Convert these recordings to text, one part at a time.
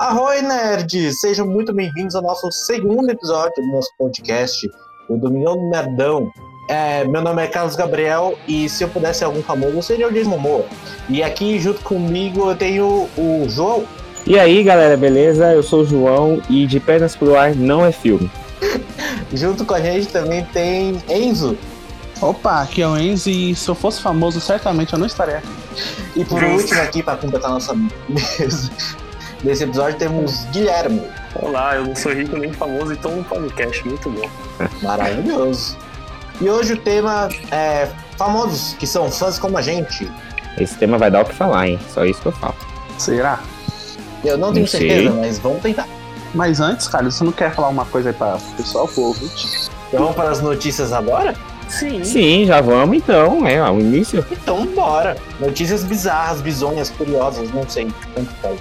Arroi, nerds! Sejam muito bem-vindos ao nosso segundo episódio do nosso podcast, o Domingão do Nerdão. É, meu nome é Carlos Gabriel e se eu pudesse ser algum famoso, eu seria o Jason Momoa. E aqui junto comigo eu tenho o João. E aí, galera, beleza? Eu sou o João e De Pernas pro Ar não é filme. junto com a gente também tem Enzo. Opa, aqui é o Enzo e se eu fosse famoso, certamente eu não estaria aqui. E por último aqui, para completar nossa mesa desse episódio, temos Guilherme. Olá, eu não sou rico nem famoso e tô no podcast, muito bom. Maravilhoso. E hoje o tema é famosos que são fãs como a gente. Esse tema vai dar o que falar, hein? Só isso que eu falo. Será? Eu não tenho não certeza, mas vamos tentar. Mas antes, cara, você não quer falar uma coisa aí para o pessoal, ouvinte? Então vamos para as notícias agora? Sim. Sim, já vamos então, é o início. Então bora. Notícias bizarras, bizonhas, curiosas, não sei, tanto faz.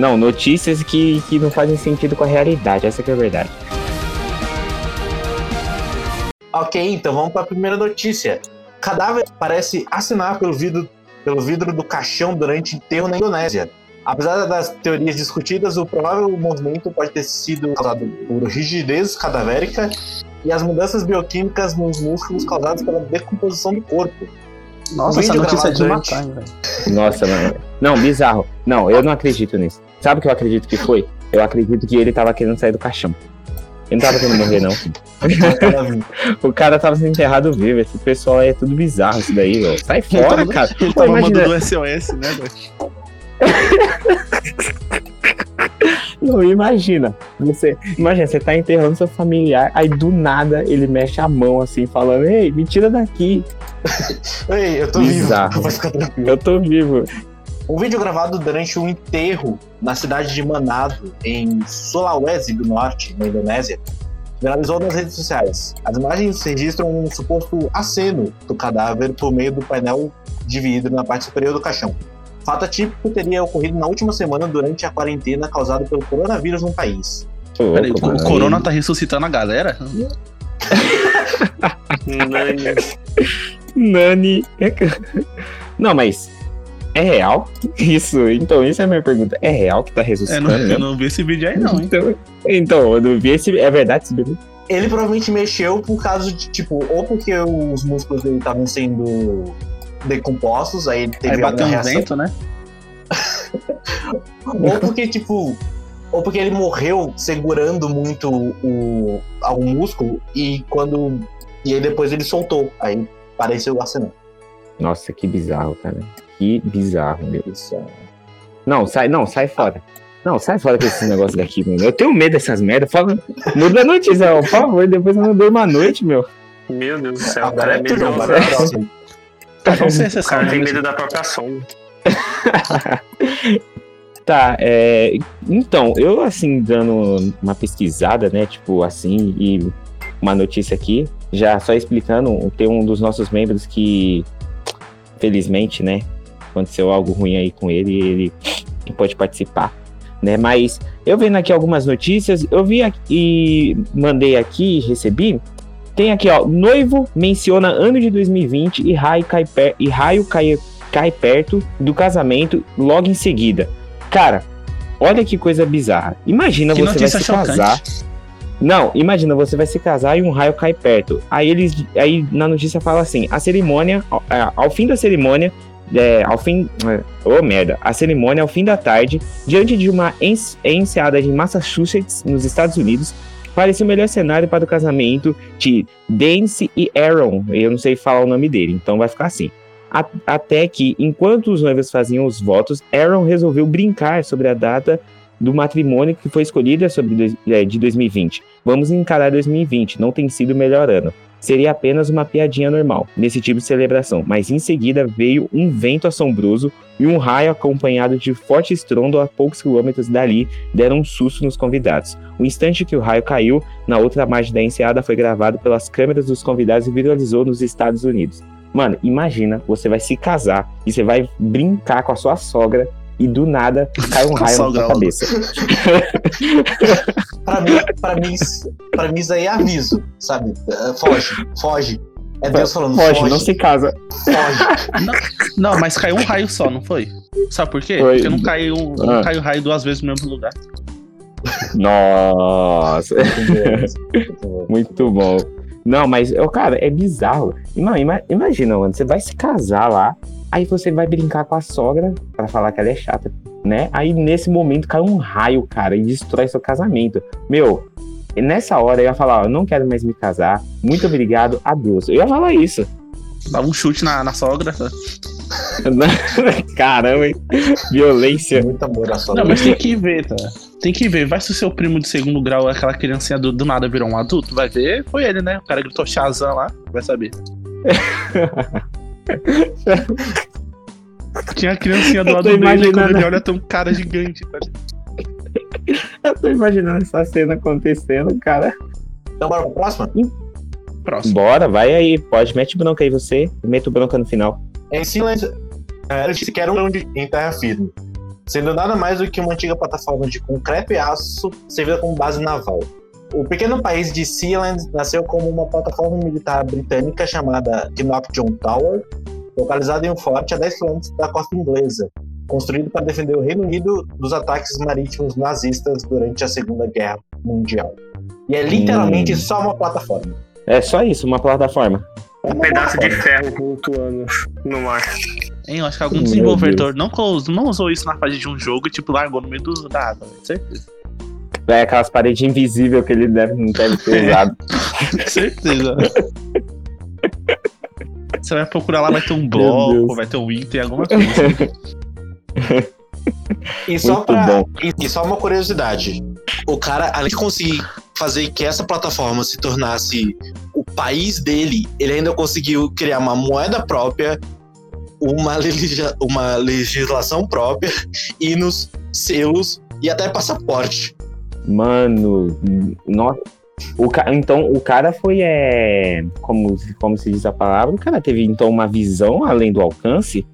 Não, notícias que, que não fazem sentido com a realidade, essa que é a verdade. Ok, então vamos para a primeira notícia. Cadáver parece assinar pelo vidro, pelo vidro do caixão durante enterro na Indonésia. Apesar das teorias discutidas, o provável movimento pode ter sido causado por rigidez cadavérica e as mudanças bioquímicas nos músculos causadas pela decomposição do corpo. Nossa, essa notícia é de matar, velho. Nossa, mano. Não, bizarro. Não, eu não acredito nisso. Sabe o que eu acredito que foi? Eu acredito que ele tava querendo sair do caixão. Ele não tava querendo morrer, não. o cara tava sendo enterrado vivo. Esse pessoal é tudo bizarro, isso daí, velho. Sai fora, ele cara. Ele Pô, tava imagina... mandando SOS, né, velho? Não, imagina. Você, imagina, você tá enterrando seu familiar, aí do nada ele mexe a mão assim, falando: Ei, me tira daqui. Ei, eu tô Bizarro. vivo. Eu tô vivo. Um vídeo gravado durante um enterro na cidade de Manado, em Sulawesi do Norte, na Indonésia, viralizou nas redes sociais. As imagens registram um suposto aceno do cadáver por meio do painel de vidro na parte superior do caixão. Fato atípico teria ocorrido na última semana durante a quarentena causada pelo coronavírus no país. Peraí, o corona tá ressuscitando a galera? Nani. Nani. Não, mas é real? Isso, então, isso é a minha pergunta. É real que tá ressuscitando? É, não, eu não vi esse vídeo aí, não. Hein? Então, então, eu não vi esse. É verdade esse vídeo? Ele provavelmente mexeu por causa de, tipo, ou porque os músculos dele estavam sendo decompostos, aí ele teve aí bateu um vento, né? ou porque, tipo, ou porque ele morreu segurando muito o, algum músculo e quando. E aí depois ele soltou. Aí pareceu o arsenal. Nossa, que bizarro, cara. Que bizarro, meu. Não, sai, não, sai fora. Não, sai fora com esse negócio daqui, mano. Eu tenho medo dessas merdas. Fala, muda a notícia, por favor. Depois eu não dou uma noite, meu. Meu Deus do céu, Agora é tudo, agora é Não sei se cara tem medo da própria sombra. tá, é, então, eu assim, dando uma pesquisada, né, tipo assim, e uma notícia aqui, já só explicando, tem um dos nossos membros que, felizmente, né, aconteceu algo ruim aí com ele e ele pode participar, né, mas eu vendo aqui algumas notícias, eu vi aqui, e mandei aqui, recebi, tem aqui, ó, noivo menciona ano de 2020 e raio cai, per e raio cai, cai perto do casamento logo em seguida. Cara, olha que coisa bizarra. Imagina que você vai se chocante. casar. Não, imagina, você vai se casar e um raio cai perto. Aí eles, aí na notícia fala assim: a cerimônia, ao, é, ao fim da cerimônia, é, ao fim, oh merda, a cerimônia ao fim da tarde, diante de uma enseada de Massachusetts, nos Estados Unidos, parecia o melhor cenário para o casamento de Dance e Aaron. Eu não sei falar o nome dele, então vai ficar assim. A até que, enquanto os noivos faziam os votos, Aaron resolveu brincar sobre a data do matrimônio que foi escolhida sobre, é, de 2020. Vamos encarar 2020, não tem sido o melhor ano seria apenas uma piadinha normal, nesse tipo de celebração, mas em seguida veio um vento assombroso e um raio acompanhado de forte estrondo a poucos quilômetros dali deram um susto nos convidados. O instante que o raio caiu na outra margem da enseada foi gravado pelas câmeras dos convidados e viralizou nos Estados Unidos. Mano, imagina, você vai se casar e você vai brincar com a sua sogra e do nada cai um raio na sua cabeça. pra, mim, pra, mim, pra mim, isso aí é aviso, sabe? Foge, foge. É Deus falando, foge. Foge, não se casa. Foge. Não, não, mas caiu um raio só, não foi? Sabe por quê? Oi. Porque não caiu, não Ah. caiu raio duas vezes no mesmo lugar. Nossa, Muito bom. Não, mas, cara, é bizarro. Ima- Imagina, mano, você vai se casar lá, aí você vai brincar com a sogra pra falar que ela é chata, né? Aí nesse momento cai um raio, cara, e destrói seu casamento. Meu, nessa hora eu ia falar, ó, eu não quero mais me casar, muito obrigado, adeus. Eu ia falar isso. Dava um chute na, na sogra. Caramba, hein? Violência. Muito amor à sogra. Não, mas tem que ver, tá? Tem que ver. Vai se o seu primo de segundo grau, aquela criancinha do, do nada virou um adulto, vai ver. Foi ele, né? O cara gritou Shazam lá, vai saber. Tinha a criancinha do lado dele, e quando imaginando. ele olha, tem um cara gigante, tá? Eu tô imaginando essa cena acontecendo, cara. Então, bora pra próxima? Próximo. Bora, vai aí, pode, mete bronca aí você, meto bronca no final. Em Sealand, eh, ele disse que era um em terra firme, sendo nada mais do que uma antiga plataforma de concreto e aço servida como base naval. O pequeno país de Sealand nasceu como uma plataforma militar britânica chamada Knockjohn Tower, localizada em um forte a 10 km da costa inglesa, construído para defender o Reino Unido dos ataques marítimos nazistas durante a Segunda Guerra Mundial. E é literalmente Hum. só uma plataforma. É só isso, uma plataforma. Um pedaço de ferro flutuando no mar. Hein, eu acho que algum Meu desenvolvedor não, não usou isso na fase de um jogo e, tipo, largou no meio do, da água, velho. Certeza. É aquelas paredes invisíveis que ele deve, não deve ter usado. Certeza. Você vai procurar lá, vai ter um bloco, vai ter um item, alguma coisa. E só, Muito pra, bom. e, e só uma curiosidade. O cara, além de conseguir fazer que essa plataforma se tornasse o país dele, ele ainda conseguiu criar uma moeda própria, uma, legisla- uma legislação própria, hinos, selos e até passaporte. Mano, nossa. O ca... Então, o cara foi, é... como, como se diz a palavra, o cara teve, então, uma visão além do alcance.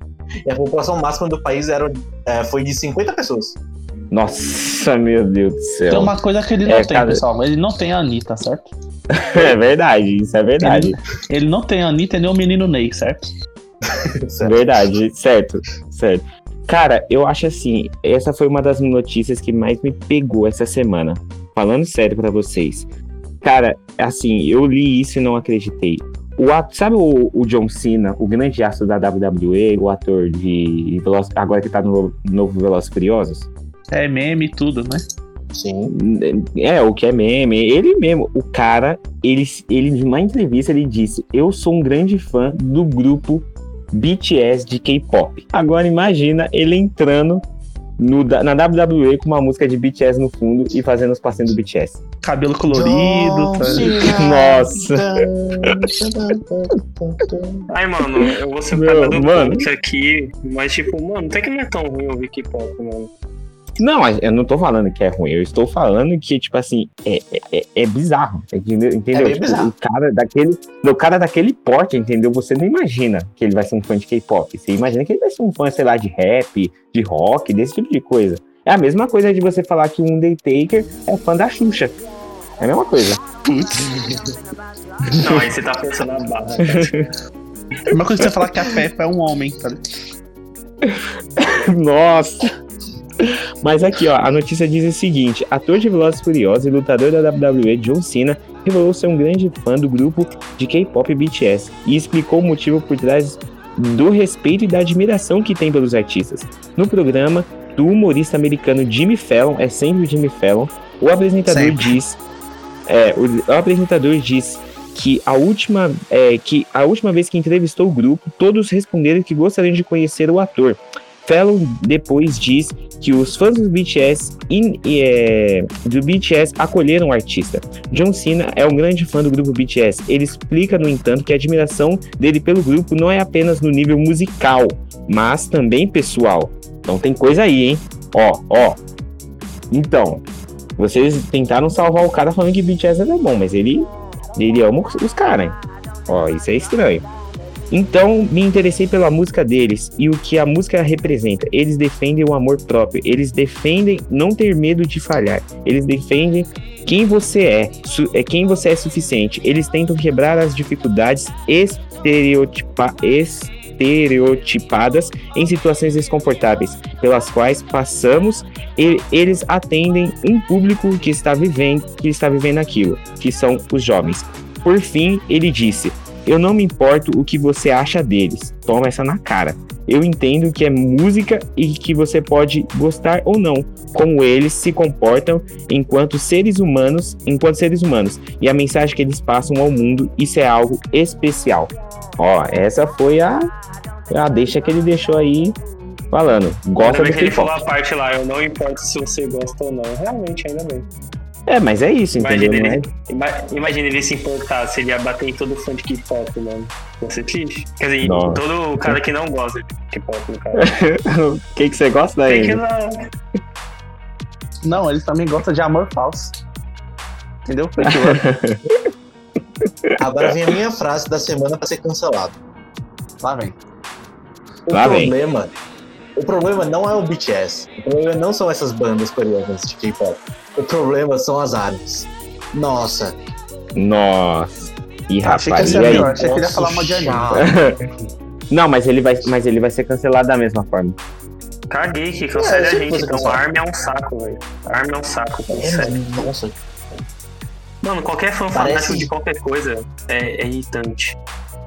E a população máxima do país era, é, foi de 50 pessoas. Nossa, meu Deus do Tem céu. uma coisa que ele não É, tem, cara- pessoal. Ele não tem a Anitta, certo? É verdade, isso é verdade. Ele não tem a Anitta e nem o menino Ney, certo? Certo? Verdade, certo, certo. Cara, eu acho assim, essa foi uma das notícias que mais me pegou essa semana. Falando sério pra vocês. Cara, assim, eu li isso e não acreditei. O ato, sabe o, o John Cena, o grande astro da WWE, o ator de Veloz, agora que tá no novo Velozes Furiosos? É meme e tudo, né? Sim. É, o que é meme. Ele mesmo, o cara, ele, ele numa entrevista, ele disse: Eu sou um grande fã do grupo BTS de K-pop. Agora imagina ele entrando no, na WWE com uma música de BTS no fundo e fazendo os passinhos do BTS. Cabelo colorido, tá? Nossa. Ai, mano, eu vou ser Meu, do mano. aqui, mas tipo, mano, até que não é tão ruim ouvir K-pop, mano. Não, mas eu não tô falando que é ruim, eu estou falando que, tipo assim, é, é, é- é bizarro. Entendeu? É Tipo, bizarro. O cara daquele. O cara daquele porte, entendeu? Você não imagina que ele vai ser um fã de K-pop. Você imagina que ele vai ser um fã, sei lá, de rap, de rock, desse tipo de coisa. É a mesma coisa de você falar que o Undertaker é fã da Xuxa. É a mesma coisa. Não, aí você tá pensando na barra. É uma coisa que você falar que a Peppa é um homem, tá? Nossa! Mas aqui, ó, a notícia diz o seguinte: ator de Velozes Furiosos e lutador da WWE, John Cena, revelou ser um grande fã do grupo de K-pop BTS e explicou o motivo por trás do respeito e da admiração que tem pelos artistas. No programa do humorista americano Jimmy Fallon, é sempre o Jimmy Fallon, o apresentador Sempre. diz. É, o, o apresentador diz que a última é, que a última vez que entrevistou o grupo, todos responderam que gostariam de conhecer o ator. Fallon depois diz que os fãs do BTS, in- é, do BTS acolheram o artista. John Cena é um grande fã do grupo BTS. Ele explica, no entanto, que a admiração dele pelo grupo não é apenas no nível musical, mas também pessoal. Então tem coisa aí, hein? Ó, ó. Então, vocês tentaram salvar o cara falando que BTS é bom, mas ele, ele ama os caras, hein? Ó, isso é estranho. Então, me interessei pela música deles e o que a música representa. Eles defendem o amor próprio, eles defendem não ter medo de falhar, eles defendem quem você é, é quem você é suficiente. Eles tentam quebrar as dificuldades estereotipa, estereotipadas em situações desconfortáveis, pelas quais passamos e eles atendem um público que está vivendo, que está vivendo aquilo, que são os jovens. Por fim, ele disse: Eu não me importo o que você acha deles. Toma essa na cara. Eu entendo que é música e que você pode gostar ou não, como eles se comportam enquanto seres humanos, enquanto seres humanos, e a mensagem que eles passam ao mundo, isso é algo especial. Ó, essa foi a a deixa que ele deixou aí falando. Gosta Ainda do que ele falou a parte lá, eu não importo se você gosta ou não. Realmente, ainda bem. É, mas é isso, entendeu? Imagina é- ele, ima- imagina ele se importasse, ele ia bater em todo fã de K-pop, mano. Ia ser triste. Quer dizer, Nossa. todo cara que não gosta de K-pop, no caso. O que, que você gosta Tem que daí? não. Não, eles também gostam de amor falso. Entendeu? Agora vem a minha frase da semana pra ser cancelado. Lá vem. O Lá vem. problema. O problema não é o BTS. O problema não são essas bandas coreanas de K-pop. O problema são as artes. Nossa. Nossa. Ih, achei que rapaz, e aí? pior. Achei que ele ia falar mal de anime. Não, mas ele vai, mas ele vai ser cancelado da mesma forma. Caguei que cancela É, a gente. Então, cancela. a Army é um saco, velho. A Army é um saco, É, nossa. Mano, qualquer fã Parece- fanático de qualquer coisa é, é irritante.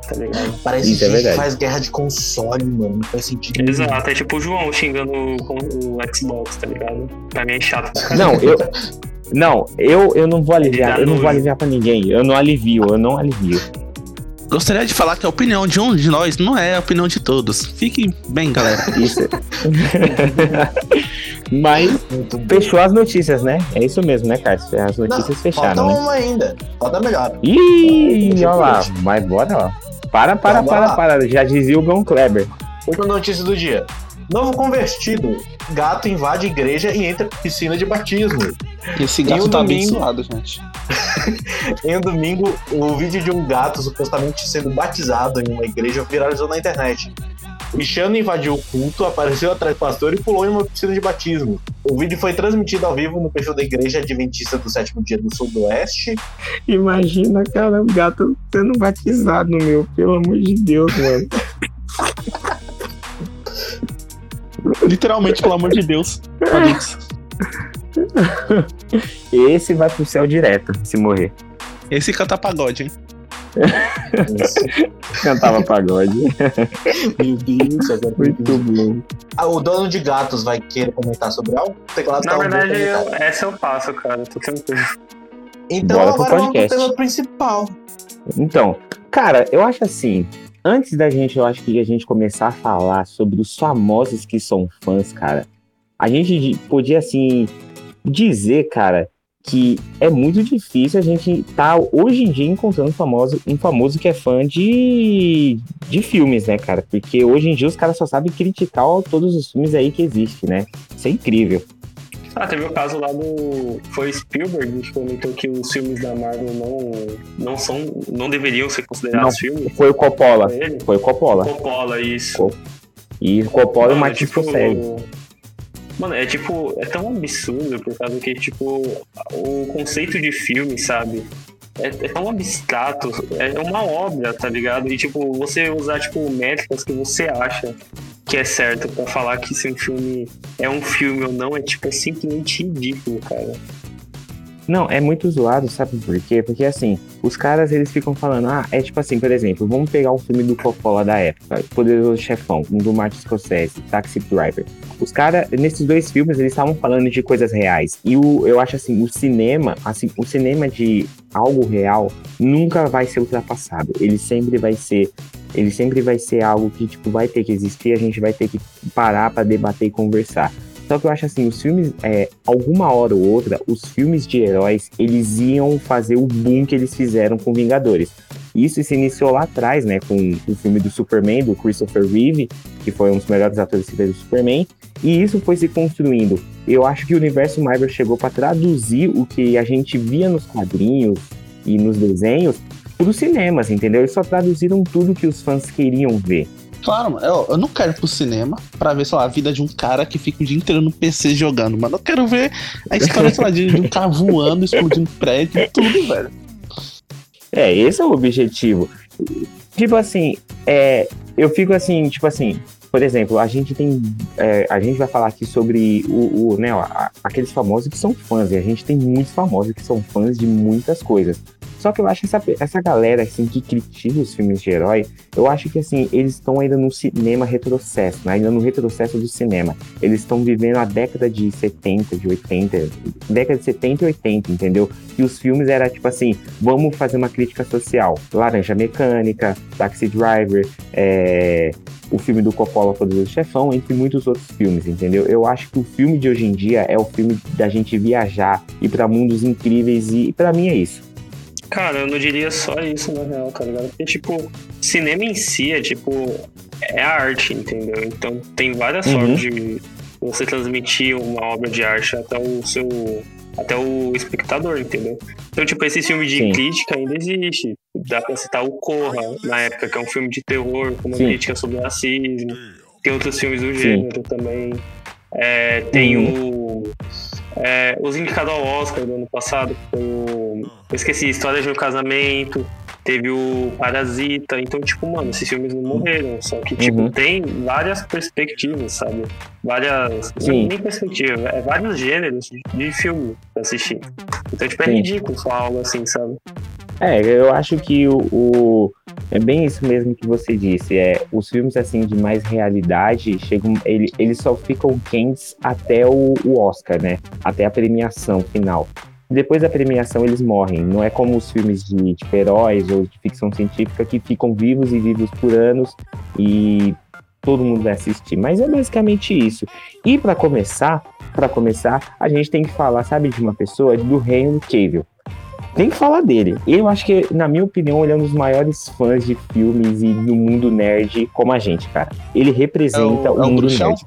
Tá ligado? Parece Isso é que faz guerra de console, mano. Não faz sentido. nenhum. Exato, é tipo o João xingando com o Xbox, tá ligado? Pra mim é chato. Não, eu. Não, eu, eu não vou aliviar, eu não vou aliviar pra ninguém. Eu não alivio, eu não alivio. Gostaria de falar que a opinião de um de nós não é a opinião de todos. Fiquem bem, galera. Isso. Mas fechou as notícias, né? É isso mesmo, né, Carlos? As notícias Falta fecharam, né? uma ainda. Falta melhor. Ih, olha lá. Mas bora lá. Para, para, Vamos para, para. Já dizia o Gão Kleber. Outra notícia do dia. Novo convertido. Gato invade igreja e entra em piscina de batismo. Esse E gato o tá domingo? abençoado, gente. Em um domingo, o vídeo de um gato supostamente sendo batizado em uma igreja viralizou na internet. O Xano invadiu o culto, apareceu atrás do pastor e pulou em uma piscina de batismo. O vídeo foi transmitido ao vivo no perfil da Igreja Adventista do Sétimo Dia do Sudoeste. Imagina, cara, um gato sendo batizado, meu. Pelo amor de Deus, mano. Literalmente, pelo amor de Deus. Esse vai pro céu direto, se morrer. Esse canta pagode, hein? Cantava pagode. Meu Deus, agora Muito bom. Ah, o dono de gatos vai querer comentar sobre algo? Teclado Na tá verdade, eu- essa eu passo, cara. Tô tranquilo. Então Bora pro agora vamos pro podcast. tema principal. Então, cara, eu acho assim. Antes da gente, eu acho que a gente começar a falar sobre os famosos que são fãs, cara, a gente podia, assim, dizer, cara, que é muito difícil a gente tá hoje em dia encontrando famoso, um famoso que é fã de, de filmes, né, cara? Porque hoje em dia os caras só sabem criticar todos os filmes aí que existem, né? Isso é incrível. Ah, teve o caso lá do. Foi Spielberg que comentou que os filmes da Marvel não, não são. não deveriam ser considerados filmes. Foi o Coppola. Foi? Foi o Coppola. Coppola, isso. E o Coppola é Mano, uma tipo. Mano, é tipo, é tão absurdo por causa que, tipo, o conceito de filme, sabe? É, é tão abstrato, é uma obra, tá ligado? E, tipo, você usar, tipo, métricas que você acha que é certo pra falar que se um filme é um filme ou não, é, tipo, é simplesmente ridículo, cara. Não, é muito zoado, sabe por quê? Porque assim, os caras eles ficam falando, ah, é tipo assim, por exemplo, vamos pegar o filme do Coppola da época, Poderoso Chefão, um do Martin Scorsese, Taxi Driver. Os caras, nesses dois filmes, eles estavam falando de coisas reais. E o, eu acho assim, o cinema, assim, o cinema de algo real nunca vai ser ultrapassado. Ele sempre vai ser, ele sempre vai ser algo que tipo vai ter que existir, a gente vai ter que parar pra debater e conversar. Só que eu acho assim, os filmes, é, alguma hora ou outra, os filmes de heróis, eles iam fazer o boom que eles fizeram com Vingadores. Isso se iniciou lá atrás, né, com o filme do Superman, do Christopher Reeve, que foi um dos melhores atores que fez o Superman, e isso foi se construindo. Eu acho que o universo Marvel chegou para traduzir o que a gente via nos quadrinhos e nos desenhos para os cinemas, entendeu? Eles só traduziram tudo que os fãs queriam ver. Claro, mano. Eu, eu não quero ir pro cinema pra ver, sei lá, a vida de um cara que fica o dia inteiro no PC jogando, mano. Eu quero ver a história, sei lá, de, um cara voando, explodindo prédio, tudo, velho. É, esse é o objetivo. Tipo assim, é, eu fico assim, tipo assim, por exemplo, a gente tem. é, a gente vai falar aqui sobre o, o né, ó, aqueles famosos que são fãs, e a gente tem muitos famosos que são fãs de muitas coisas. Só que eu acho essa, essa galera assim que critica os filmes de herói, eu acho que assim, eles estão ainda no cinema retrocesso, né? ainda no retrocesso do cinema. Eles estão vivendo a década de 70, de 80, década de 70 e 80, entendeu? E os filmes era tipo assim, vamos fazer uma crítica social. Laranja Mecânica, Taxi Driver, é, o filme do Coppola Poderoso Chefão, entre muitos outros filmes, entendeu? Eu acho que o filme de hoje em dia é o filme da gente viajar, ir pra mundos incríveis e pra mim é isso. Cara, eu não diria só isso, na real, tá ligado? Porque, tipo, cinema em si é, tipo, é arte, entendeu? Então tem várias Uhum. formas de você transmitir uma obra de arte até o seu. até o espectador, entendeu? Então, tipo, esse filme de Sim. crítica ainda existe. Dá pra citar o Corra, na época, que é um filme de terror, com uma Sim. crítica sobre racismo. Tem outros filmes do Sim. gênero também. É, tem Uhum. o. é, os indicados ao Oscar do ano passado, foi o. Eu esqueci, História de um Casamento, teve o Parasita. Então, tipo, mano, esses filmes não morreram. Só que, tipo, Uhum. tem várias perspectivas, sabe? Várias. Não Sim. é nem perspectiva, é vários gêneros de, de filme pra assistir. Então, tipo, é Sim. ridículo falar algo assim, sabe? É, eu acho que o, o- é bem isso mesmo que você disse. É, os filmes assim de mais realidade chegam, ele, eles só ficam quentes até o, o Oscar, né? Até a premiação final. Depois da premiação eles morrem. Não é como os filmes de tipo, heróis ou de ficção científica que ficam vivos e vivos por anos e todo mundo vai assistir. Mas é basicamente isso. E para começar, para começar, a gente tem que falar, sabe, de uma pessoa do Henry Cavill. Tem que falar dele. Eu acho que, na minha opinião, ele é um dos maiores fãs de filmes e do mundo nerd como a gente, cara. Ele representa É o- é o mundo bruxão? nerd.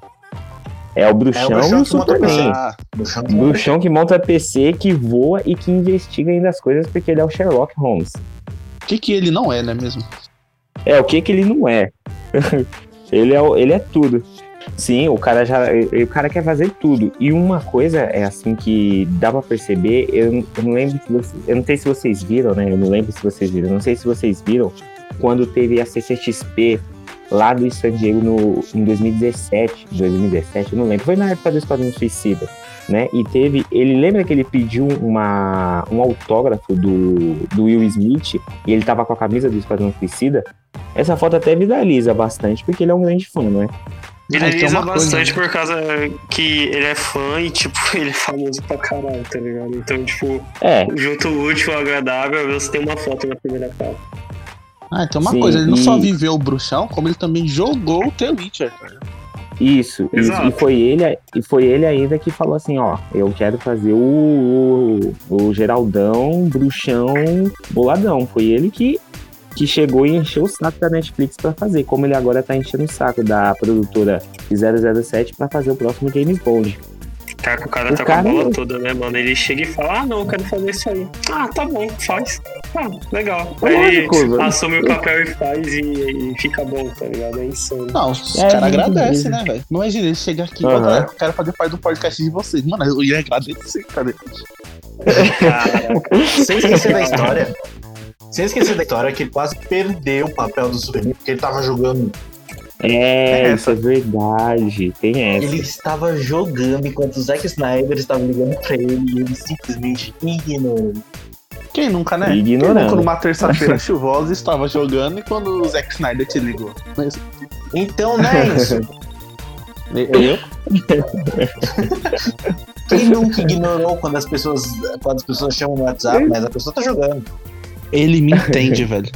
É o bruxão, É o bruxão e o que monta Superman. Ah, Do chão Bruxão que monta PC, que voa e que investiga ainda as coisas porque ele é o Sherlock Holmes. o que que ele não é, né mesmo? É, o que que ele não é? ele, é o- ele é tudo. Sim, o cara já. O cara quer fazer tudo. E uma coisa é assim que dá pra perceber, eu, eu não lembro se vocês. Eu não sei se vocês viram, né? Eu não lembro se vocês viram. Eu não sei se vocês viram quando teve a CCXP lá do San Diego no, em 2017. 2017, eu não lembro. Foi na época do Esquadrão Suicida. Né? E teve. Ele lembra que ele pediu uma, um autógrafo do, do Will Smith e ele tava com a camisa do Esquadrão Suicida? Essa foto até viraliza bastante, porque ele é um grande fã, não é? Viraliza tem uma coisa, bastante né? por causa que ele é fã e, tipo, ele é famoso pra caralho, tá ligado? Então, tipo, É, junto o útil ao agradável, você tem uma foto na primeira capa. Ah, tem uma Sim, coisa, ele não e- só viveu o bruxão, como ele também jogou o The Witcher. isso, isso. Exato. E foi ele, e foi ele ainda que falou assim, ó, eu quero fazer o, o, o Geraldão, bruxão, boladão. Foi ele que, que chegou e encheu o saco da Netflix pra fazer, como ele agora tá enchendo o saco da produtora 007 pra fazer o próximo James Bond. Tá, que o cara O tá cara- com a bola toda, né, mano? Ele chega e fala, ah, não, eu quero fazer isso aí. Ah, tá bom, faz. Ah, legal. É Aí lógico, ele velho. assume o papel e faz e, e fica bom, tá ligado? É insano. Não, os É, caras agradecem, né, velho? Imagina ele chegar aqui e falar, "Galera, eu quero fazer parte do podcast de vocês. Mano, eu ia agradecer, cara. Caraca. Sem esquecer da história. Sem esquecer da história que ele quase perdeu o papel do Superman porque ele tava jogando. É, É, isso é verdade, tem essa. Ele estava jogando enquanto o Zack Snyder estava ligando pra ele e ele simplesmente ignorou. Quem nunca, né? Quem Ignorando. nunca numa terça-feira chuvosa estava jogando e quando o Zack Snyder te ligou? Mas, Então, né, isso? eu? Quem nunca ignorou quando as pessoas, quando as pessoas chamam no WhatsApp, mas a pessoa tá jogando. Ele me entende, velho.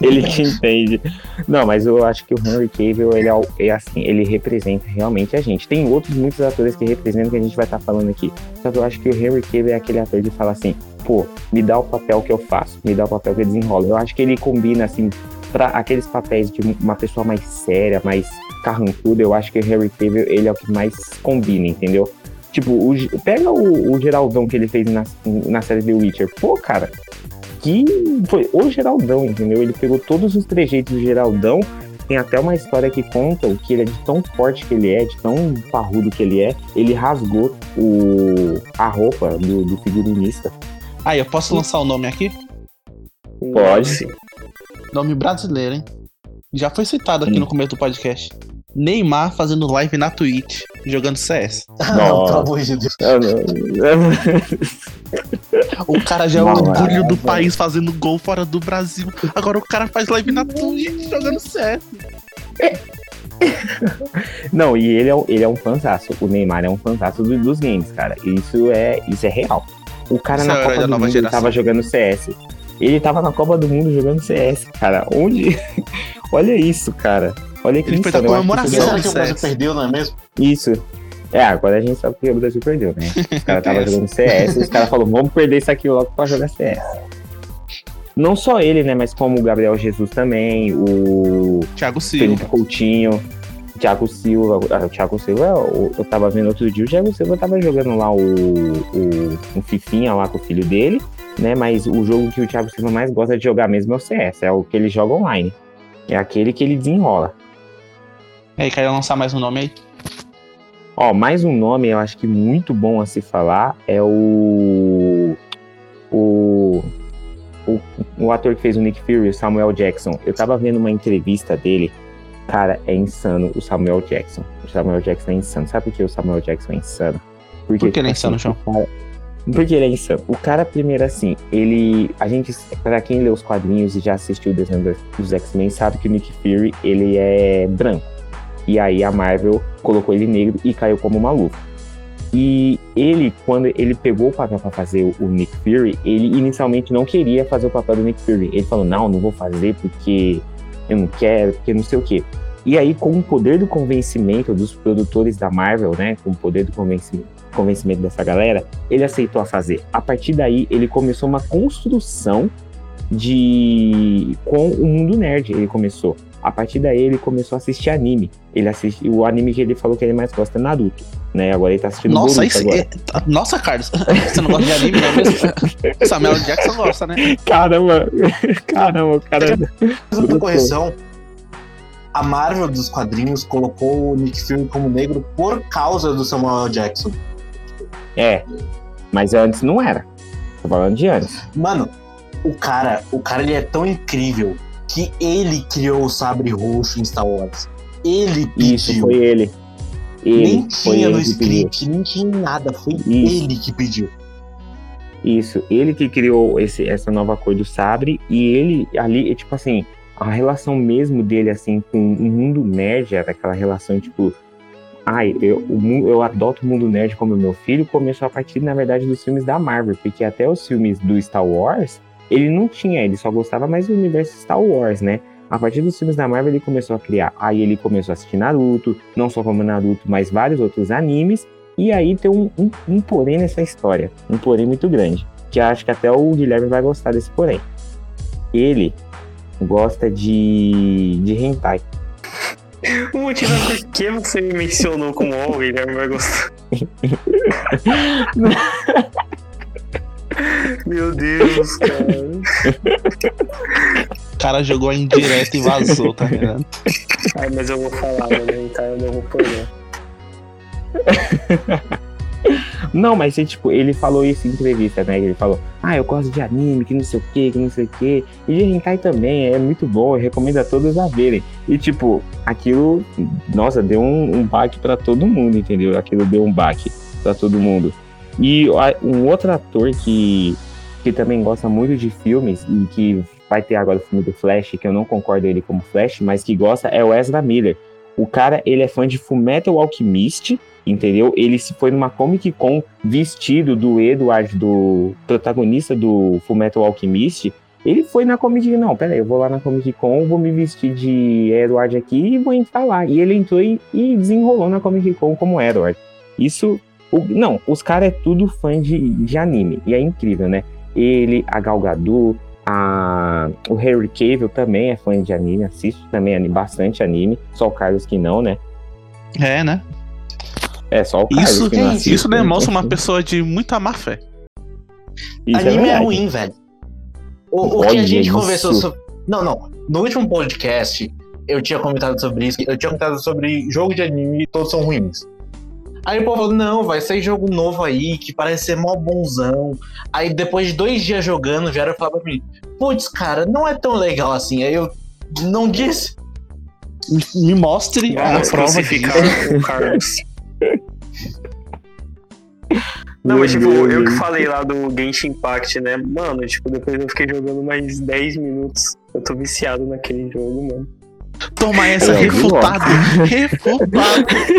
Ele te entende. Não, mas eu acho que o Henry Cavill, ele é, é assim, ele representa realmente a gente. Tem outros muitos atores que representam que a gente vai estar falando aqui. Só que eu acho que o Henry Cavill é aquele ator de falar assim, pô, me dá o papel que eu faço, me dá o papel que eu desenrolo. Eu acho que ele combina, assim, para aqueles papéis de uma pessoa mais séria, mais carrancuda, eu acho que o Henry Cavill, ele é o que mais combina, entendeu? Tipo, o pega o, o Geraldão que ele fez na, na série The Witcher. Pô, cara, que foi o Geraldão, entendeu? Ele pegou todos os trejeitos do Geraldão. Tem até uma história que conta o que ele é de tão forte que ele é, de tão parrudo que ele é. Ele rasgou o, a roupa do, do figurinista. Aí, eu posso lançar o nome aqui? Pode. Nome brasileiro, hein? Já foi citado aqui Hum. no começo do podcast. Neymar fazendo live na Twitch, jogando CS. Ah, não, pelo amor de Deus. Não- O cara já é o orgulho do país fazendo gol fora do Brasil. Agora o cara faz live na Twitch jogando CS. Não, e ele é, um- ele é um fanzaço. O Neymar é um fanzaço do- dos games, cara. Isso é, isso é real. O cara Isso na é Copa do Mundo geração. tava jogando CS. Ele tava na Copa do Mundo jogando CS, cara. Onde. Olha isso, cara. Olha que Ele fez a comemoração. do que o Brasil CS. perdeu, não é mesmo? Isso. É, agora a gente sabe que o Brasil perdeu, né? Os caras estavam jogando CS, os caras falaram, vamos perder isso aqui logo pra jogar CS. Não só ele, né? Mas como o Gabriel Jesus também, o Thiago Felipe Silva. Coutinho, Thiago Silva. Ah, o Thiago Silva, o- eu tava vendo outro dia, o Thiago Silva tava jogando lá o, o um Fifinha lá com o filho dele, né? Mas o jogo que o Thiago Silva mais gosta de jogar mesmo é o CS, é o que ele joga online. É aquele que ele desenrola. E aí, quer lançar mais um nome aí? Ó, mais um nome eu acho que muito bom a se falar é o. O. O, o ator que fez o Nick Fury, o Samuel Jackson. Eu tava vendo uma entrevista dele. Cara, é insano o Samuel Jackson. O Samuel Jackson é insano. Sabe por que o Samuel Jackson é insano? Porque, Por que ele é tipo insano, assim, João? o cara- Porque ele é insano. O cara, primeiro, assim, ele. A gente, pra quem lê os quadrinhos e já assistiu o desenho dos X-Men, sabe que o Nick Fury, ele é branco. E aí a Marvel colocou ele negro e caiu como uma luva. E ele, quando ele pegou o papel pra fazer o- o Nick Fury, ele inicialmente não queria fazer o papel do Nick Fury. Ele falou: não, não vou fazer porque eu não quero, porque não sei o quê. E aí, com o poder do convencimento dos produtores da Marvel, né? Com o poder do convencimento, convencimento dessa galera, ele aceitou a fazer. A partir daí, ele começou uma construção de. com o mundo nerd. Ele começou. A partir daí, ele começou a assistir anime. Ele assiste o anime que ele falou que ele mais gosta é Naruto, né? Agora ele tá assistindo Nossa, Boruto isso agora. é... Nossa, Carlos, você não gosta de anime, não mesmo? Samuel Jackson gosta, né? Caramba, caramba, o cara. Fazendo uma correção, a Marvel dos quadrinhos colocou o Nick Fury como negro por causa do Samuel Jackson. É, mas antes não era. Tô falando de antes. Mano, o cara, o cara ele é tão incrível que ele criou o sabre roxo em Star Wars. Ele pediu. Isso foi ele. Ele nem foi tinha no script, nem tinha nada. Foi Isso. ele que pediu. Isso, ele que criou esse, essa nova cor do sabre e ele ali, é tipo assim, a relação mesmo dele assim com o mundo nerd era aquela relação tipo, ai, eu, eu adoto o mundo nerd como meu filho, começou a partir na verdade dos filmes da Marvel, porque até os filmes do Star Wars, ele não tinha, ele só gostava mais do universo Star Wars, né? A partir dos filmes da Marvel ele começou a criar. Aí ele começou a assistir Naruto, não só como Naruto, mas vários outros animes. E aí tem um, um, um porém nessa história, um porém muito grande, que acho que até o Guilherme vai gostar desse porém. Ele gosta de, de hentai. O motivo é porque você me mencionou como o Guilherme vai gostar. Meu Deus, cara. O cara jogou a indireta e vazou, tá ligado? Ai, mas eu vou falar, mano, tá? Eu não vou pôr, não. Mas é, tipo, ele falou isso em entrevista, né? Ele falou, ah, eu gosto de anime, que não sei o que, que não sei o que. E de hentai também, é muito bom, eu recomendo a todos a verem. E, tipo, aquilo, nossa, deu um, um baque pra todo mundo, entendeu? Aquilo deu um baque pra todo mundo. E um outro ator que, que também gosta muito de filmes e que vai ter agora o filme do Flash, que eu não concordo ele como Flash, mas que gosta, é o Ezra Miller. O cara, ele é fã de Fullmetal Alchemist, entendeu? Ele se foi numa Comic Con vestido do Edward, do protagonista do Fullmetal Alchemist. Ele foi na Comic Con, não, peraí, eu vou lá na Comic Con, vou me vestir de Edward aqui e vou entrar lá. E ele entrou e, e desenrolou na Comic Con como Edward. Isso, o- não, os caras é tudo fã de, de anime, e é incrível, né? Ele, a Gal Gadot, a, o Harry Cavill também é fã de anime, assiste também bastante anime, só o Carlos que não, né? É, né? É, só o Carlos Isso, que não assiste. isso demonstra uma pessoa de muita má fé. Isso Anime é, verdade. ruim, velho. O, o que a gente isso. conversou sobre. Não, não. No último podcast, eu tinha comentado sobre isso. Eu tinha comentado sobre jogo de anime e todos são ruins. Aí o povo falou: não, vai sair jogo novo aí, que parece ser mó bonzão. Aí depois de dois dias jogando, vieram falar pra mim: putz, cara, não é tão legal assim. Aí eu não disse. Me, mostre a Vamos prova crucificar disso. o Carlos. Não, mas tipo, eu que falei lá do Genshin Impact, né? Mano, tipo, depois eu fiquei jogando mais 10 minutos. Eu tô viciado naquele jogo, mano. Toma essa, É, refutado. Refutado.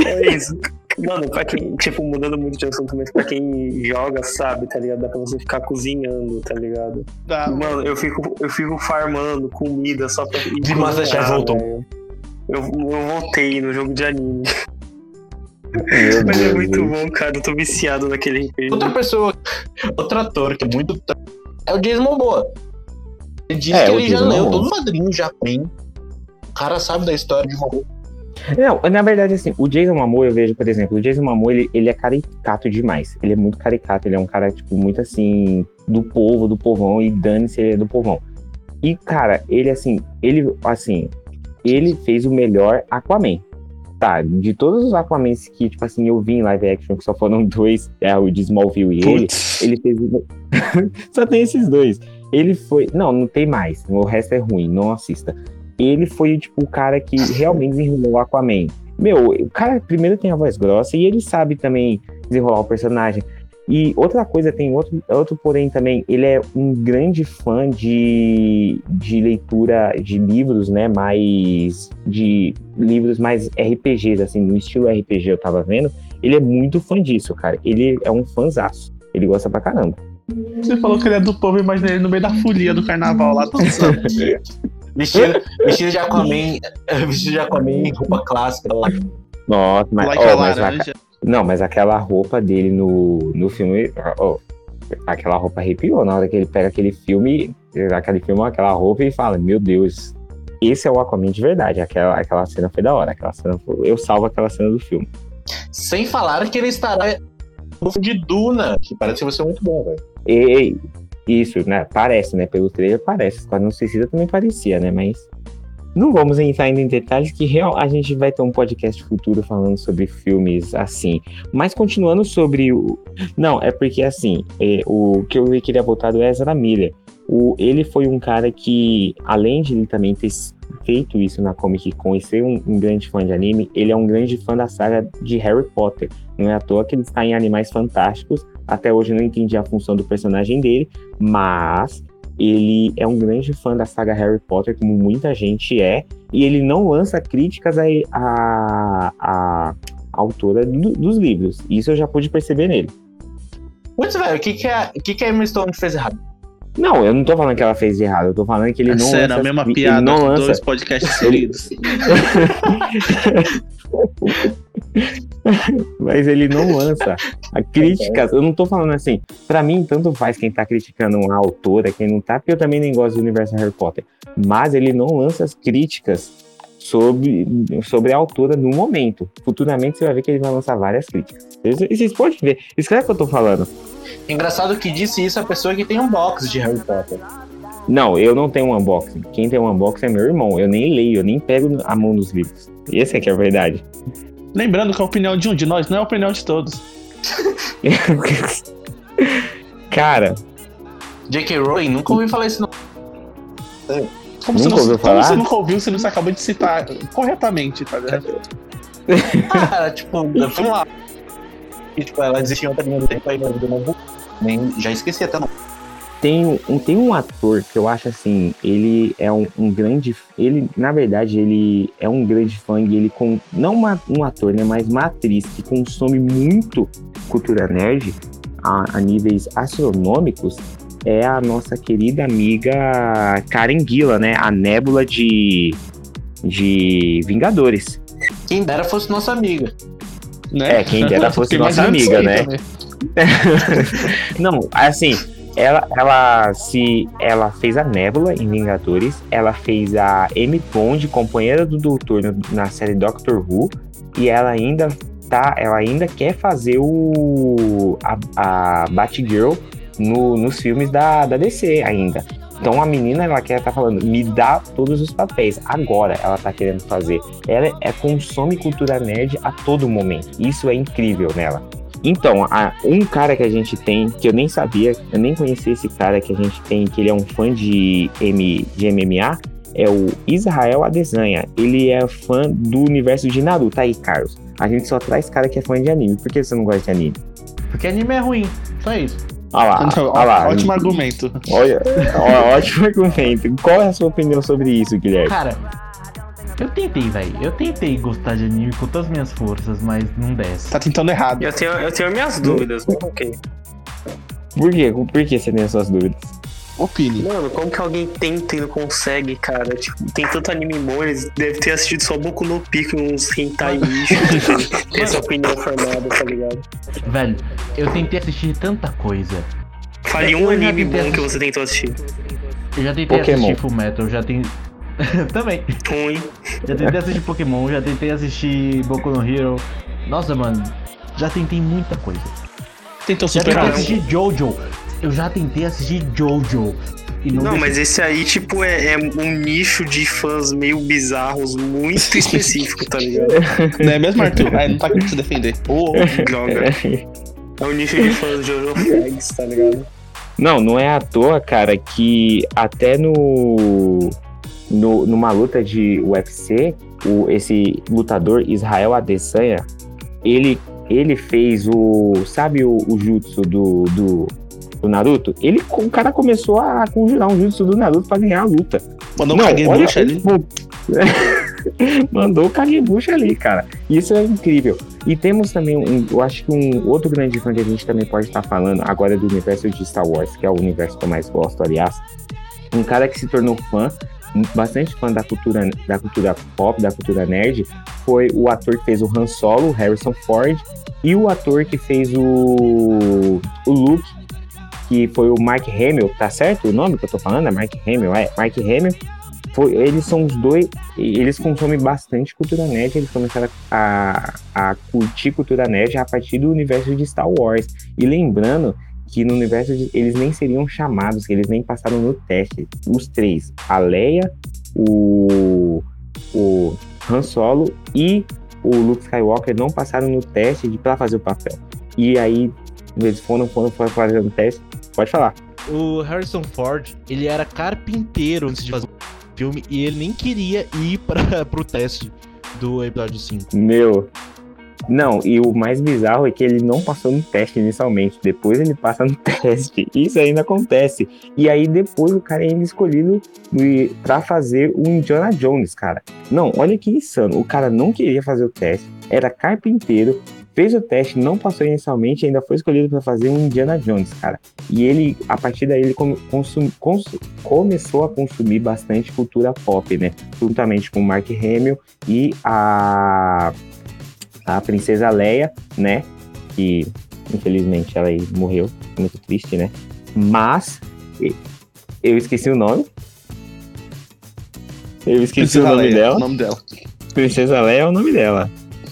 É isso. Mano, pra quem, tipo, mudando muito de assunto, mas pra quem joga, sabe, tá ligado? Dá pra você ficar cozinhando, tá ligado? Dá. Mano, eu fico, eu fico farmando comida só pra. De Masterchef voltou. Eu, eu voltei no jogo de anime. Meu Mas é Deus, muito gente. bom, cara. Eu tô viciado naquele RPG. Outra pessoa, outro ator que é muito. É o Jason Momoa. Ele diz É, que ele já leu todo o quadrinho já tem. O cara sabe da história de Momoa. Não, na verdade, assim, o Jason Momoa, eu vejo, por exemplo, o Jason Momoa, ele, ele é caricato demais. Ele é muito caricato, ele é um cara, tipo, muito assim, do povo, do povão, e dane-se, ele é do povão. E, cara, ele, assim, ele, assim, ele fez o melhor Aquaman. Tá, de todos os Aquamans que, tipo assim, eu vi em live action, que só foram dois, é o de Smallville e ele, ele fez. Só tem esses dois. Ele foi. Não, não tem mais. O resto é ruim, não assista. Ele foi, tipo, o cara que realmente desenrolou o Aquaman. Meu, o cara primeiro tem a voz grossa e ele sabe também desenrolar o personagem. E outra coisa, tem outro, outro porém também, ele é um grande fã de, de leitura de livros, né? Mais. de livros mais RPGs, assim, no estilo RPG eu tava vendo. Ele é muito fã disso, cara. Ele é um fãzaço. Ele gosta pra caramba. Você falou que ele é do povo, imaginei ele no meio da folia do carnaval lá dançando. Vestido, vestido de Aquaman, vestido de Aquaman em roupa clássica lá. Nossa, mas, like oh, mas a- não, mas aquela roupa dele no, no filme, oh, aquela roupa arrepiou na hora que ele pega aquele filme, aquele filme, aquela roupa e fala, meu Deus, esse é o Aquaman de verdade. Aquela, aquela cena foi da hora, aquela cena foi- eu salvo aquela cena do filme. Sem falar que ele estará no filme de Duna, que parece que vai ser muito bom, velho. E isso, né? Parece, né? Pelo trailer parece. Esquadrão Suicida também parecia, né? Mas não vamos entrar ainda em detalhes que real, a gente vai ter um podcast futuro falando sobre filmes assim. Mas continuando sobre o. Não, é porque assim, é, o que eu queria voltar do Ezra Miller. O, ele foi um cara que, além de ele também ter feito isso na Comic Con e ser um, um grande fã de anime, ele é um grande fã da saga de Harry Potter. Não é à toa que ele está em Animais Fantásticos. Até hoje eu não entendi a função do personagem dele, mas ele é um grande fã da saga Harry Potter, como muita gente é, e ele não lança críticas à a, a, autora do- dos livros. Isso eu já pude perceber nele. Putz, velho, o que, que, a, o que, que a Emma Stone fez errado? Não, eu não tô falando que ela fez errado, eu tô falando que ele não sério, lança. a mesma piada não lança. dois podcasts seguidos. Mas ele não lança a críticas. Eu não tô falando assim. Pra mim, tanto faz quem tá criticando a autora, quem não tá, porque eu também nem gosto do universo Harry Potter. Mas ele não lança as críticas sobre, sobre a autora no momento. Futuramente você vai ver que ele vai lançar várias críticas. E vocês podem ver. Isso é que eu tô falando. Engraçado que disse isso a pessoa que tem um box de Harry Potter. Não, eu não tenho um unboxing. Quem tem um unboxing é meu irmão. Eu nem leio, eu nem pego a mão dos livros. Esse é que é a verdade. Lembrando que a opinião de um de nós não é a opinião de todos. Cara, J.K. Rowling, nunca ouvi falar isso não. Como, Nunca você, ouviu como falar? você nunca ouviu, você não acabou de citar corretamente, tá ligado? Cara, tipo, vamos lá. E, tipo, ela desistiu em outra linha do tempo, aí minha vida não. Nem, já esqueci até não. Tem um, tem um ator que eu acho assim, ele é um, um grande. Ele, na verdade, ele é um grande fã e ele com. Não uma, um ator, né? Mas uma atriz que consome muito cultura nerd a, a níveis astronômicos. É a nossa querida amiga Karen Gillan, né? A nébula de, de Vingadores. Quem dera fosse nossa amiga. Né? É, quem dera fosse nossa amiga, né? Não, assim, ela, ela se ela fez a Nebula em Vingadores, ela fez a Amy Bond, companheira do Doutor na série Doctor Who, e ela ainda tá, ela ainda quer fazer o a, a Batgirl no, nos filmes da, da DC ainda. Então a menina ela quer tá falando, me dá todos os papéis. Agora ela tá querendo fazer. Ela é consome cultura nerd a todo momento. Isso é incrível nela. Então, a- um cara que a gente tem, que eu nem sabia, eu nem conhecia esse cara que a gente tem, que ele é um fã de, M, de MMA, é o Israel Adesanya. Ele é fã do universo de Naruto. Aí, Carlos, a gente só traz cara que é fã de anime. Por que você não gosta de anime? Porque anime é ruim, só isso. Olha lá, olha lá. Ótimo argumento. Olha, ó, ótimo argumento. Qual é a sua opinião sobre isso, Guilherme? Cara, eu tentei, velho. Eu tentei gostar de anime com todas as minhas forças, mas não desce. Tá tentando errado. Eu tenho, eu tenho minhas dúvidas, mas ok. Por quê? Por que você tem as suas dúvidas? Opine. Mano, como que alguém tenta e não consegue, cara? Tipo, tem tanto anime bom, eles devem ter assistido só Boku no Pico e uns hentai lixo. pra ter essa opinião formada, tá ligado? Velho, eu tentei assistir tanta coisa. Fale um anime bom que assistir. você tentou assistir. Eu já tentei Pokémon. assistir Full Metal, já tem. Também. Ruim. Já tentei assistir Pokémon, já tentei assistir Boku no Hero. Nossa, mano, já tentei muita coisa. Tentou Já superar. tentei assistir Jojo. Eu já tentei assistir Jojo. E não, Não, mas esse aí, tipo, é, é um nicho de fãs meio bizarros, muito específico, tá ligado? Não é mesmo, Arthur? Ah, não tá querendo se defender. Ô, droga. É um nicho de fãs de Jojo Flags, tá ligado? Não, não é à toa, cara, que até no, no numa luta de UFC, o, esse lutador Israel Adesanya, ele, ele fez o. Sabe o, o jutsu do, do, do Naruto? Ele, o cara começou a conjurar um jutsu do Naruto pra ganhar a luta. Mandou um Não, Kagebush olha, ali. Mandou o Kagebush ali, cara. Isso é incrível. E temos também, um, eu acho que um outro grande fã que a gente também pode estar falando agora do universo de Star Wars, que é o universo que eu mais gosto, aliás. Um cara que se tornou fã, bastante fã da cultura, da cultura pop, da cultura nerd, foi o ator que fez o Han Solo, Harrison Ford, e o ator que fez o, o Luke, que foi o Mark Hamill, tá certo o nome que eu tô falando? É Mark Hamill, é. Mark Hamill foi, eles são os dois, eles consomem bastante cultura nerd, eles começaram a, a curtir cultura nerd a partir do universo de Star Wars. E lembrando que no universo de, eles nem seriam chamados, que eles nem passaram no teste. Os três, a Leia, o, o Han Solo e o Luke Skywalker não passaram no teste de para fazer o papel. E aí eles foram, foram, foram fazendo o teste. Pode falar. O Harrison Ford, ele era carpinteiro antes de fazer o filme e ele nem queria ir para pro teste do episódio 5. Meu. Não, e o mais bizarro é que ele não passou no teste inicialmente. Depois ele passa no teste. Isso ainda acontece. E aí depois o cara é ainda escolhido pra fazer o Indiana Jones, cara. Não, olha que insano. O cara não queria fazer o teste. Era carpinteiro. Fez o teste, não passou inicialmente ainda foi escolhido pra fazer um Indiana Jones, cara. E ele, a partir daí, ele consum- cons- começou a consumir bastante cultura pop, né? Juntamente com o Mark Hamill e a a princesa Leia, né? Que infelizmente ela aí morreu, muito triste, né? Mas eu esqueci o nome. Eu esqueci o nome Leia, dela. O nome dela. Princesa Leia é o nome dela,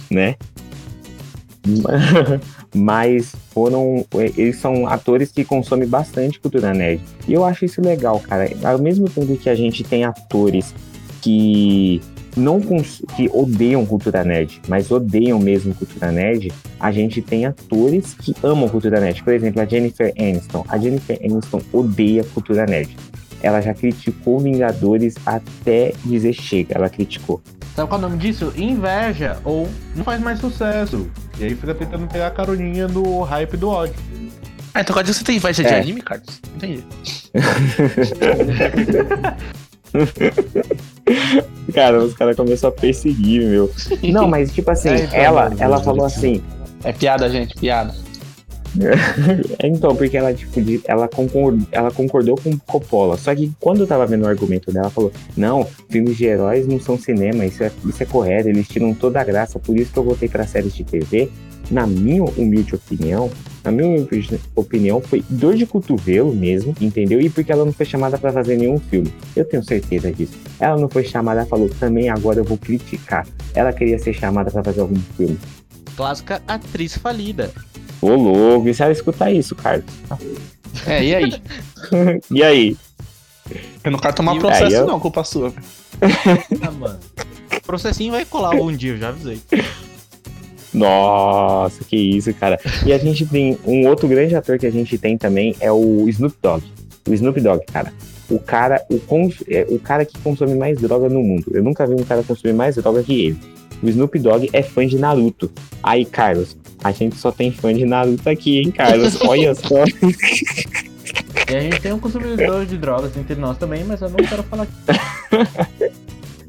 né? Mas foram. Eles são atores que consomem bastante cultura nerd. E eu acho isso legal, cara. Ao mesmo tempo que a gente tem atores que não cons- que odeiam cultura nerd, mas odeiam mesmo cultura nerd, a gente tem atores que amam cultura nerd. Por exemplo, a Jennifer Aniston. A Jennifer Aniston odeia cultura nerd. Ela já criticou Vingadores até dizer chega. Ela criticou. Sabe qual é o nome disso? Inveja. Ou não faz mais sucesso. E aí fica tentando pegar a caroninha do hype do ódio. Ah, então quando você tem inveja de É. anime, Carlos? Entendi. Cara, os caras começaram a perseguir, meu. Não, mas tipo assim, É, então, ela, ela falou assim. É piada, gente, piada. Então, porque ela, tipo, ela, concordou, ela concordou com Coppola. Só que quando eu tava vendo o argumento dela, ela falou: Não, filmes de heróis não são cinema, isso é, isso é correto, eles tiram toda a graça, por isso que eu voltei pra séries de TV. Na minha humilde opinião, na minha humilde opinião, foi dor de cotovelo mesmo, entendeu? E porque ela não foi chamada pra fazer nenhum filme. Eu tenho certeza disso. Ela não foi chamada, falou: Também agora eu vou criticar. Ela queria ser chamada pra fazer algum filme. Clássica atriz falida. Ô, louco, e se ela escutar isso, Carlos? É, e aí? E aí? Eu não quero tomar E processo, eu- não, culpa sua. Ah, mano. O processinho vai colar algum dia, eu já avisei. Nossa, que isso, cara. E a gente tem um outro grande ator que a gente tem também é o Snoop Dogg. O Snoop Dogg, cara. O cara, o, cons- é, o cara que consome mais droga no mundo. Eu nunca vi um cara consumir mais droga que ele. O Snoop Dogg é fã de Naruto. Aí, Carlos, a gente só tem fã de Naruto aqui, hein, Carlos? Olha só. E a gente tem um consumidor de drogas entre nós também, mas eu não quero falar aqui.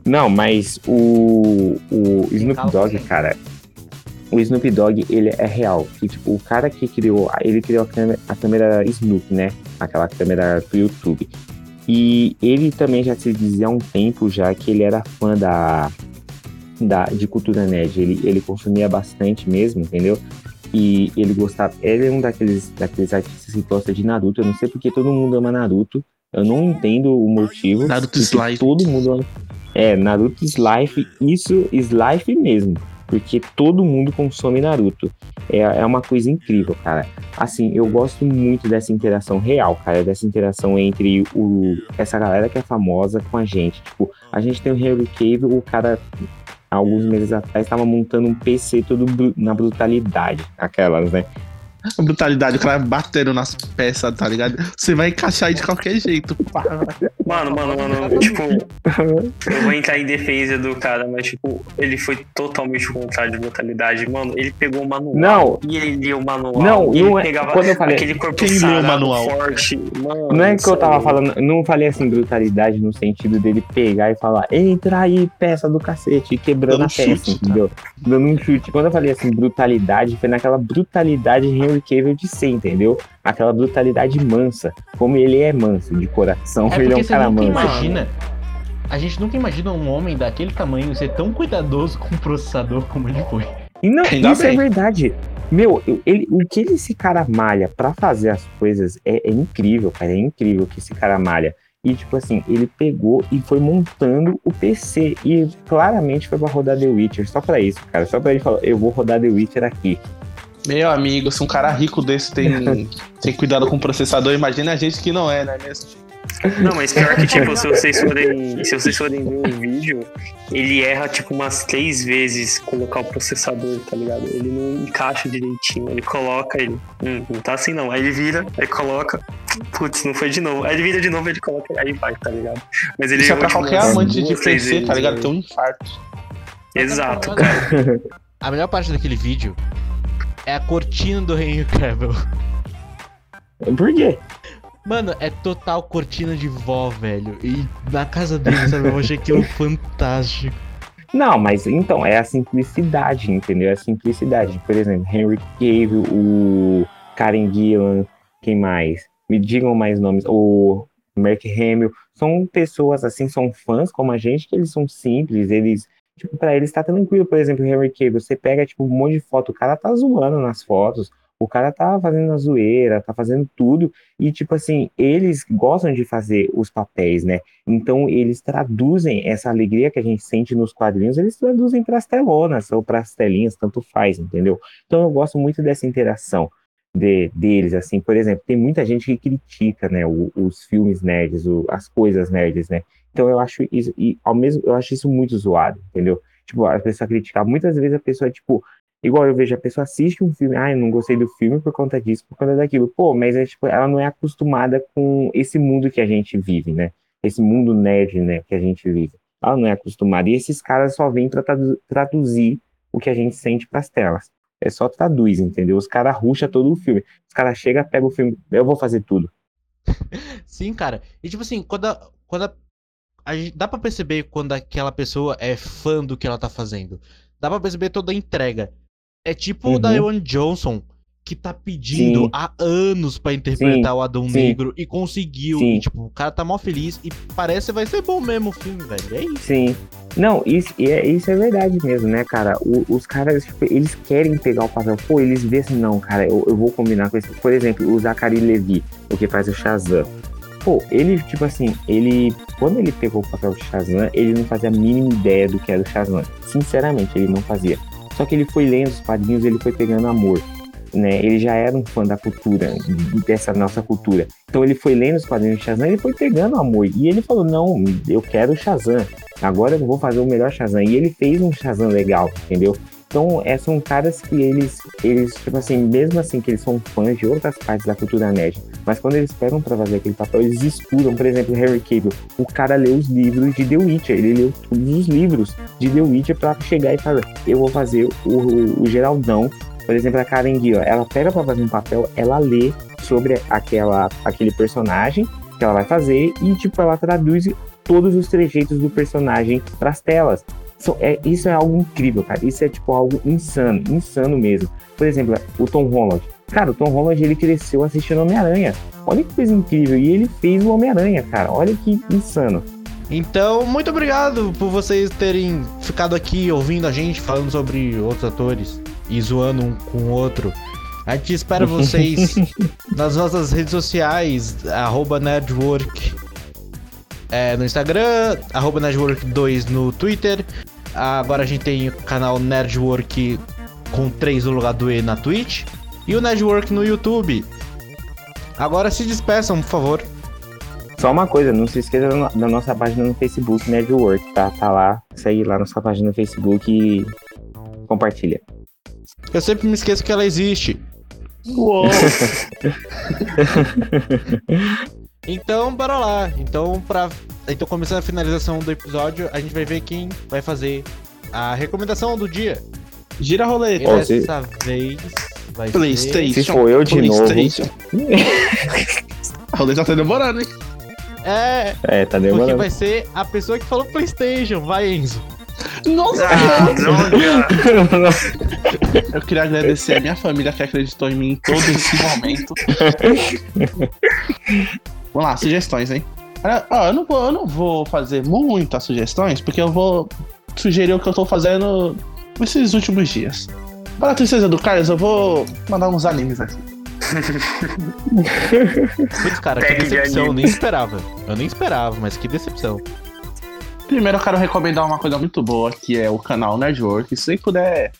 Não, mas o, o Snoop Dogg, cara, o Snoop Dogg, ele é real. Que, tipo, o cara que criou, ele criou a câmera, a câmera Snoop, né? Aquela câmera do YouTube. E ele também já se dizia há um tempo já que ele era fã da, da de cultura nerd. Ele, ele consumia bastante mesmo, entendeu? E ele gostava. Ele é um daqueles, daqueles artistas que gosta de Naruto. Eu não sei porque todo mundo ama Naruto. Eu não entendo o motivo. Naruto life. Todo mundo ama. É, Naruto is life. Isso is life mesmo. Porque todo mundo consome Naruto. É, é uma coisa incrível, cara. Assim, eu gosto muito dessa interação real, cara. Dessa interação entre o, essa galera que é famosa com a gente. Tipo, a gente tem o Henry Cavill, o cara alguns meses atrás estava montando um PC todo na brutalidade, aquelas, né? A brutalidade, o cara batendo nas peças, tá ligado? Você vai encaixar aí de qualquer jeito. pá. Mano, mano, mano, tipo, eu vou entrar em defesa do cara, mas, tipo, ele foi totalmente contrário de brutalidade. Mano, ele pegou o manual. Não. E ele lia o manual. Não, e ele não é- pegava quando eu falei- aquele corpo Quem leu o é sarado, manual? forte. Mano, Não é que eu tava sério. falando, não falei assim brutalidade no sentido dele pegar e falar, entra aí, peça do cacete, e quebrando Dando a peça, chute, tá? entendeu? Dando um chute. Quando eu falei assim, brutalidade, foi naquela brutalidade Henry Cavill de ser, entendeu? Aquela brutalidade mansa. Como ele é manso de coração, É ele é um cara nunca manso. imagina. A gente nunca imagina um homem daquele tamanho ser tão cuidadoso com o processador como ele foi. E não, Ainda isso é bem. verdade. Meu, eu- ele, o que esse cara malha pra fazer as coisas é, é incrível, cara. É incrível que esse cara malha. E, tipo assim, ele pegou e foi montando o PC. E claramente foi pra rodar The Witcher. Só pra isso, cara. Só pra ele falar, eu vou rodar The Witcher aqui. Meu amigo, se um cara rico desse tem, tem cuidado com o processador, imagina a gente que não é, né mesmo? Não, mas pior que, tipo, se vocês forem. Se vocês forem ver o vídeo, ele erra, tipo, umas três vezes colocar o processador, tá ligado? Ele não encaixa direitinho. Ele coloca ele. Hum, não tá assim não. Aí ele vira, aí coloca. Putz, não foi de novo. Aí ele vira de novo, ele coloca, aí vai, tá ligado? Mas ele Isso é errou, pra tipo, qualquer umas amante de PC, tá ligado? né? Tem um infarto. Exato, cara. A melhor parte daquele vídeo é a cortina do Henry Cavill. Por quê? Mano, é total cortina de vó, velho. E na casa dele, sabe? Eu achei aquilo fantástico. Não, mas então, é a simplicidade, entendeu? É a simplicidade. Por exemplo, Henry Cavill, o Karen Gillan, quem mais? Me digam mais nomes. O Mark Hamill. São pessoas, assim, são fãs como a gente, que eles são simples, eles... Tipo, pra eles tá tranquilo. Por exemplo, o Henry Cavill, você pega, tipo, um monte de foto, o cara tá zoando nas fotos, o cara tá fazendo a zoeira, tá fazendo tudo, e, tipo assim, eles gostam de fazer os papéis, né? Então, eles traduzem essa alegria que a gente sente nos quadrinhos, eles traduzem para as telonas ou para as telinhas, tanto faz, entendeu? Então, eu gosto muito dessa interação de- deles, assim. Por exemplo, tem muita gente que critica, né, o- os filmes nerds, o- as coisas nerds, né? Então, eu acho isso, e ao mesmo, eu acho isso muito zoado, entendeu? Tipo, a pessoa criticar, muitas vezes a pessoa, tipo, igual eu vejo, a pessoa assiste um filme, ah, eu não gostei do filme por conta disso, por conta daquilo. Pô, mas é, tipo, ela não é acostumada com esse mundo que a gente vive, né? esse mundo nerd, né, que a gente vive. Ela não é acostumada. E esses caras só vêm para traduzir o que a gente sente para as telas. É só traduz, entendeu? Os caras ruxam todo o filme. Os caras chegam, pegam o filme, eu vou fazer tudo. Sim, cara. E tipo assim, quando a, quando a, a gente- dá pra perceber quando aquela pessoa é fã do que ela tá fazendo. Dá pra perceber toda a entrega. É tipo o Uhum. Ewan Johnson, que tá pedindo Sim. há anos pra interpretar o Adão sim. Negro e conseguiu. Sim. E, tipo, o cara tá mó feliz e parece que vai ser bom mesmo o filme, velho. É isso. Sim. Não, isso, é, isso é verdade mesmo, né, cara? O- os caras, tipo, eles querem pegar o papel. Pô, eles vêem assim, não, cara, eu, eu vou combinar com esse. Por exemplo, o Zachary Levi, o que faz o Shazam. Pô, ele, tipo assim, ele. Quando ele pegou o papel de Shazam, ele não fazia a mínima ideia do que era o Shazam. Sinceramente, ele não fazia. Só que ele foi lendo os quadrinhos, ele foi pegando amor. Né? Ele já era um fã da cultura, dessa nossa cultura. Então ele foi lendo os quadrinhos de Shazam, ele foi pegando amor. E ele falou: Não, eu quero o Shazam. Agora eu vou fazer o melhor Shazam. E ele fez um Shazam legal, entendeu? Então, é, são caras que eles, eles, tipo assim, mesmo assim que eles são fãs de outras partes da cultura nerd, mas quando eles pegam pra fazer aquele papel, eles estudam, por exemplo, Harry Cable. O cara leu os livros de The Witcher, ele leu todos os livros de The Witcher pra chegar e falar, eu vou fazer o, o, o Geraldão. Por exemplo, a Karen Gui, ó, ela pega pra fazer um papel, ela lê sobre aquela, aquele personagem que ela vai fazer e, tipo, ela traduz todos os trejeitos do personagem pras telas. So, é, isso é algo incrível, cara. Isso é, tipo, algo insano, insano mesmo. Por exemplo, o Tom Holland. Cara, o Tom Holland, ele cresceu assistindo Homem-Aranha. Olha que coisa incrível. E ele fez o Homem-Aranha, cara. Olha que insano. Então, muito obrigado por vocês terem ficado aqui ouvindo a gente falando sobre outros atores e zoando um com o outro. A gente espera vocês nas nossas redes sociais, arroba Nerdwork é, no Instagram, arroba Nerdwork2 no Twitter. Agora a gente tem o canal Nerdwork com 3 no lugar do E na Twitch. E o Nerdwork no YouTube. Agora se despeçam, por favor. Só uma coisa, não se esqueça da no- da nossa página no Facebook, Network, tá? Tá lá, segue lá nossa página no Facebook e compartilha. Eu sempre me esqueço que ela existe. Uou. Então, bora lá. Então, pra... então, começando a finalização do episódio, a gente vai ver quem vai fazer a recomendação do dia. Gira a E roleta. Você- dessa vez vai ser... Playstation. Se for eu de novo. Playstation. a roleta tá demorando, hein? É, É, tá porque demorando. vai ser a pessoa que falou Playstation. Vai, Enzo. Nossa! Ah, droga! Eu queria agradecer a minha família que acreditou em mim em todo esse momento. Vamos lá, sugestões, hein? Ó, eu, não vou, eu não vou fazer muitas sugestões, porque eu vou sugerir o que eu tô fazendo nesses últimos dias. Para a tristeza do Carlos, eu vou mandar uns animes aqui. Putz, cara, que decepção. Eu nem esperava. Eu nem esperava, mas que decepção. Primeiro eu quero recomendar uma coisa muito boa, que é o canal Nerdwork. Se você puder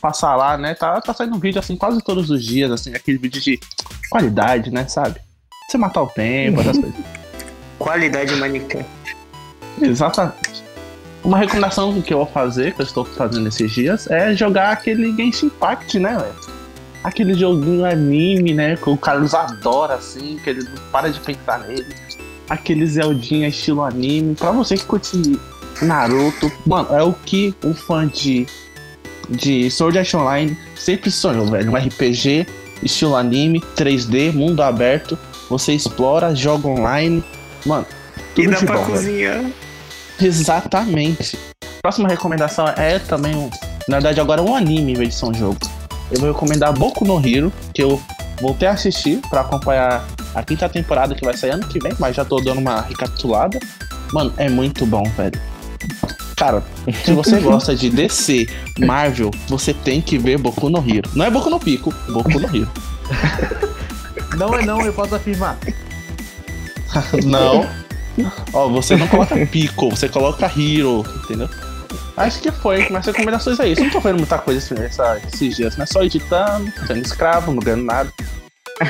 passar lá, né? Tá, tá saindo vídeo assim quase todos os dias, assim, aquele vídeo de qualidade, né? Sabe? Você matar o tempo, essas coisas. Qualidade Minecraft. Exatamente. Uma recomendação que eu vou fazer, que eu estou fazendo esses dias, é jogar aquele Genshin Impact, né, velho? Aquele joguinho anime, né? Que o Carlos adora, assim, que ele não para de pensar nele. Aquele Zeldinha estilo anime. Pra você que curte Naruto, mano, é o que um fã de, de Sword Art Online sempre sonhou, velho. Um RPG, estilo anime, 3D, mundo aberto. Você explora, joga online. Mano, E tudo dá de pra bom, velho. Exatamente. Próxima recomendação é também, um, na verdade, agora um anime em vez de ser um jogo. Eu vou recomendar Boku no Hero, que eu voltei a assistir pra acompanhar a quinta temporada que vai sair ano que vem, mas já tô dando uma recapitulada. Mano, é muito bom, velho. Cara, se você gosta de DC, Marvel, você tem que ver Boku no Hero. Não é Boku no Pico, Boku no Hero. Não é não, eu posso afirmar. Não. Ó, você não coloca Pico, você coloca Hero, entendeu? Acho que foi. Minhas recomendações é isso. Não tô vendo muita coisa assim, essa- esses dias, né? Só editando, sendo escravo, não ganhando nada.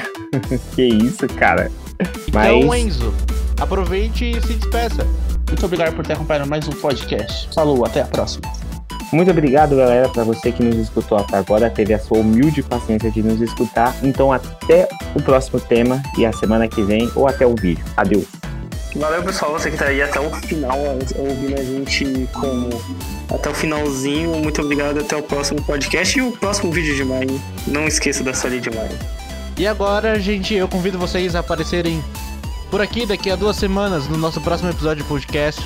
Que isso, cara. Então, Mas- Enzo, aproveite e se despeça. Muito obrigado por ter acompanhado mais um podcast. Falou, até a próxima. Muito obrigado, galera, pra você que nos escutou até agora, teve a sua humilde paciência de nos escutar. Então, até o próximo tema e a semana que vem, ou até o vídeo. Adeus. Valeu, pessoal, você que tá aí até o final, ouvindo a gente como até o finalzinho. Muito obrigado, até o próximo podcast e o próximo vídeo de maio. Não esqueça da série de maio. E agora, gente, eu convido vocês a aparecerem por aqui daqui a duas semanas no nosso próximo episódio de podcast.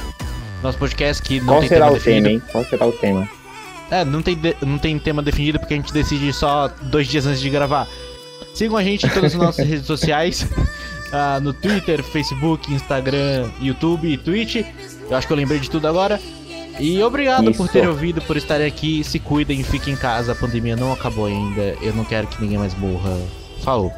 Nosso podcast que não Qual tem será tema o tema, definido. hein? Qual será o tema? É, não tem, de- não tem tema definido porque a gente decide só dois dias antes de gravar. Sigam a gente em todas as nossas redes sociais. Ah, no Twitter, Facebook, Instagram, YouTube e Twitch. Eu acho que eu lembrei de tudo agora. E obrigado por Isso. terem ouvido, por estarem aqui. Se cuidem, fiquem em casa. A pandemia não acabou ainda. Eu não quero que ninguém mais morra. Falou.